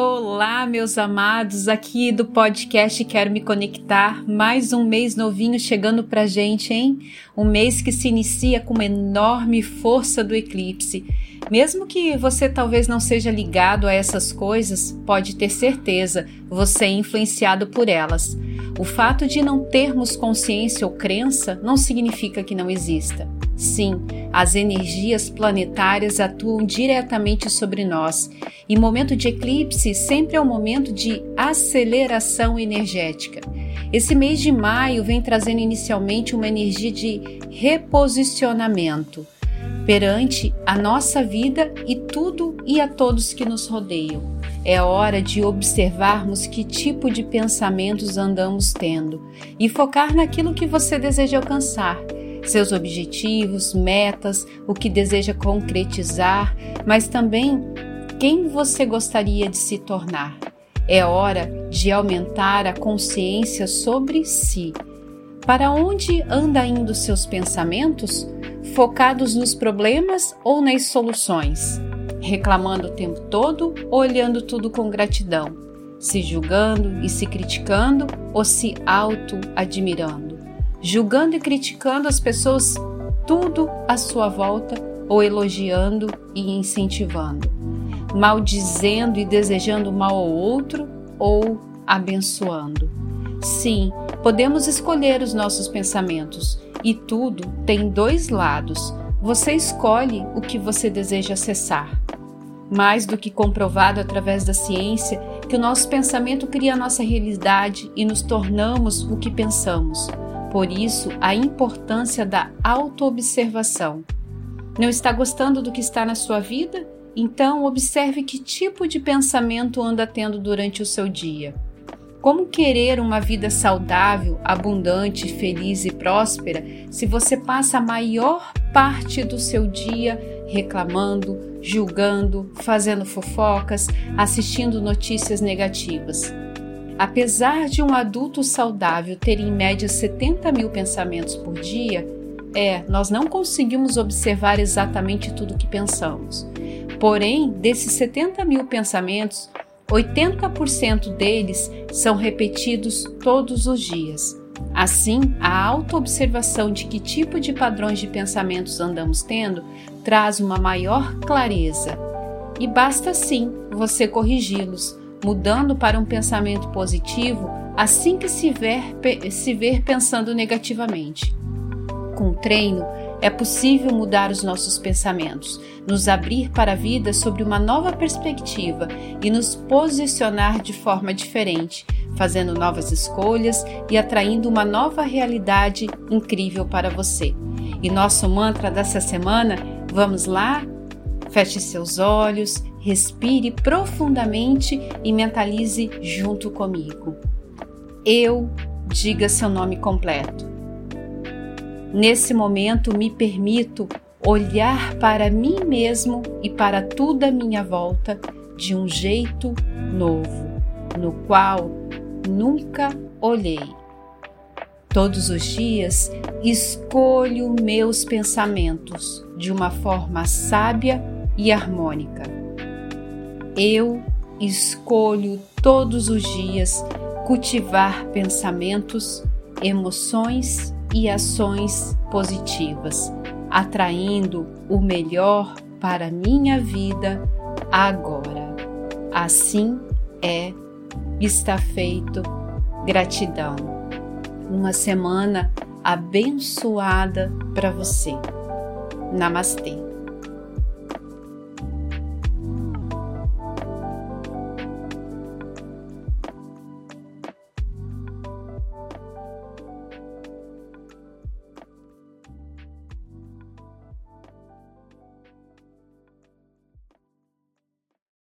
Olá, meus amados, aqui do podcast Quero Me Conectar. Mais um mês novinho chegando pra gente, hein? Um mês que se inicia com uma enorme força do eclipse. Mesmo que você talvez não seja ligado a essas coisas, pode ter certeza, você é influenciado por elas. O fato de não termos consciência ou crença não significa que não exista. Sim, as energias planetárias atuam diretamente sobre nós, e momento de eclipse sempre é um momento de aceleração energética. Esse mês de maio vem trazendo inicialmente uma energia de reposicionamento perante a nossa vida e tudo e a todos que nos rodeiam. É hora de observarmos que tipo de pensamentos andamos tendo e focar naquilo que você deseja alcançar seus objetivos, metas, o que deseja concretizar, mas também quem você gostaria de se tornar. É hora de aumentar a consciência sobre si. Para onde anda indo seus pensamentos? Focados nos problemas ou nas soluções? Reclamando o tempo todo ou olhando tudo com gratidão? Se julgando e se criticando ou se auto-admirando? Julgando e criticando as pessoas tudo à sua volta ou elogiando e incentivando, maldizendo e desejando mal ao outro ou abençoando. Sim, podemos escolher os nossos pensamentos e tudo tem dois lados. Você escolhe o que você deseja acessar. Mais do que comprovado através da ciência que o nosso pensamento cria a nossa realidade e nos tornamos o que pensamos. Por isso, a importância da autoobservação. Não está gostando do que está na sua vida? Então, observe que tipo de pensamento anda tendo durante o seu dia. Como querer uma vida saudável, abundante, feliz e próspera se você passa a maior parte do seu dia reclamando, julgando, fazendo fofocas, assistindo notícias negativas? Apesar de um adulto saudável ter em média 70 mil pensamentos por dia, é, nós não conseguimos observar exatamente tudo o que pensamos. Porém, desses 70 mil pensamentos, 80% deles são repetidos todos os dias. Assim, a autoobservação de que tipo de padrões de pensamentos andamos tendo traz uma maior clareza. E basta sim você corrigi-los, mudando para um pensamento positivo assim que se ver, se ver pensando negativamente. Com treino, é possível mudar os nossos pensamentos, nos abrir para a vida sobre uma nova perspectiva e nos posicionar de forma diferente, fazendo novas escolhas e atraindo uma nova realidade incrível para você. E nosso mantra dessa semana, vamos lá? Feche seus olhos, respire profundamente e mentalize junto comigo. Eu, diga seu nome completo. Nesse momento, me permito olhar para mim mesmo e para tudo à minha volta de um jeito novo, no qual nunca olhei. Todos os dias escolho meus pensamentos de uma forma sábia e harmônica. Eu escolho todos os dias cultivar pensamentos, emoções e ações positivas, atraindo o melhor para minha vida agora. Assim é, está feito. Gratidão. Uma semana abençoada para você. Namastê.